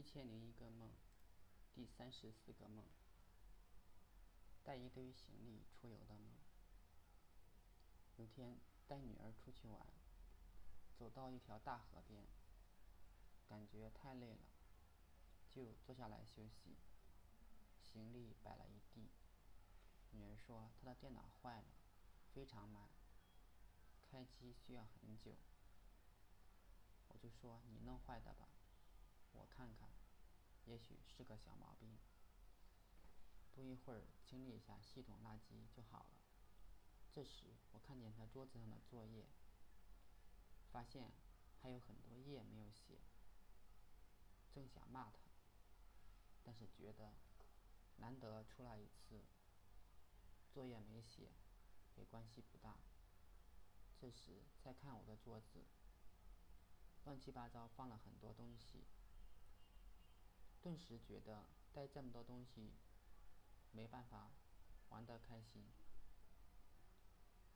一千零一个梦，第三十四个梦，带一堆行李出游的梦。有天带女儿出去玩，走到一条大河边，感觉太累了，就坐下来休息。行李摆了一地，女儿说她的电脑坏了，非常慢，开机需要很久。我就说你弄坏的吧。我看看，也许是个小毛病。不一会儿清理一下系统垃圾就好了。这时我看见他桌子上的作业，发现还有很多页没有写，正想骂他，但是觉得难得出来一次，作业没写也关系不大。这时再看我的桌子，乱七八糟放了很多东西。顿时觉得带这么多东西没办法玩得开心，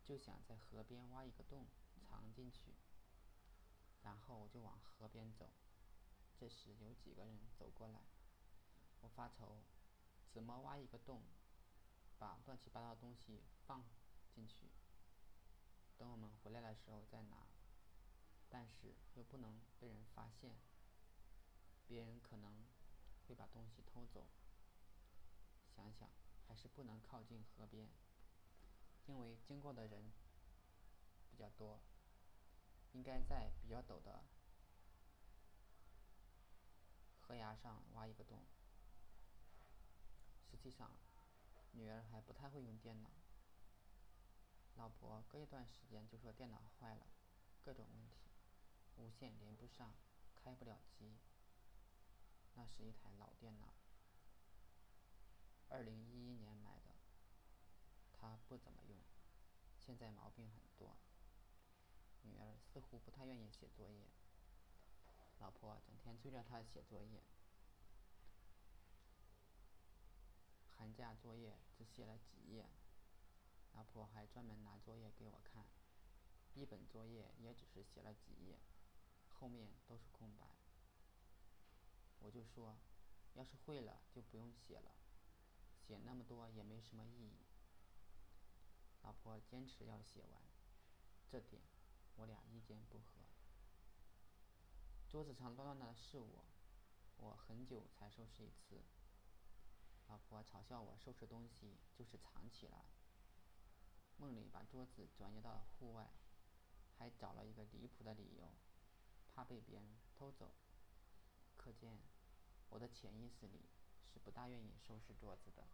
就想在河边挖一个洞藏进去，然后我就往河边走。这时有几个人走过来，我发愁怎么挖一个洞，把乱七八糟的东西放进去，等我们回来的时候再拿，但是又不能被人发现，别人可能。会把东西偷走。想想还是不能靠近河边，因为经过的人比较多。应该在比较陡的河崖上挖一个洞。实际上，女儿还不太会用电脑。老婆隔一段时间就说电脑坏了，各种问题，无线连不上，开不了机。那是一台老电脑，二零一一年买的，他不怎么用，现在毛病很多。女儿似乎不太愿意写作业，老婆整天催着她写作业，寒假作业只写了几页，老婆还专门拿作业给我看，一本作业也只是写了几页，后面都是空白。我就说，要是会了就不用写了，写那么多也没什么意义。老婆坚持要写完，这点我俩意见不合。桌子上乱乱的是我，我很久才收拾一次。老婆嘲笑我收拾东西就是藏起来。梦里把桌子转移到户外，还找了一个离谱的理由，怕被别人偷走。可见。我的潜意识里是不大愿意收拾桌子的。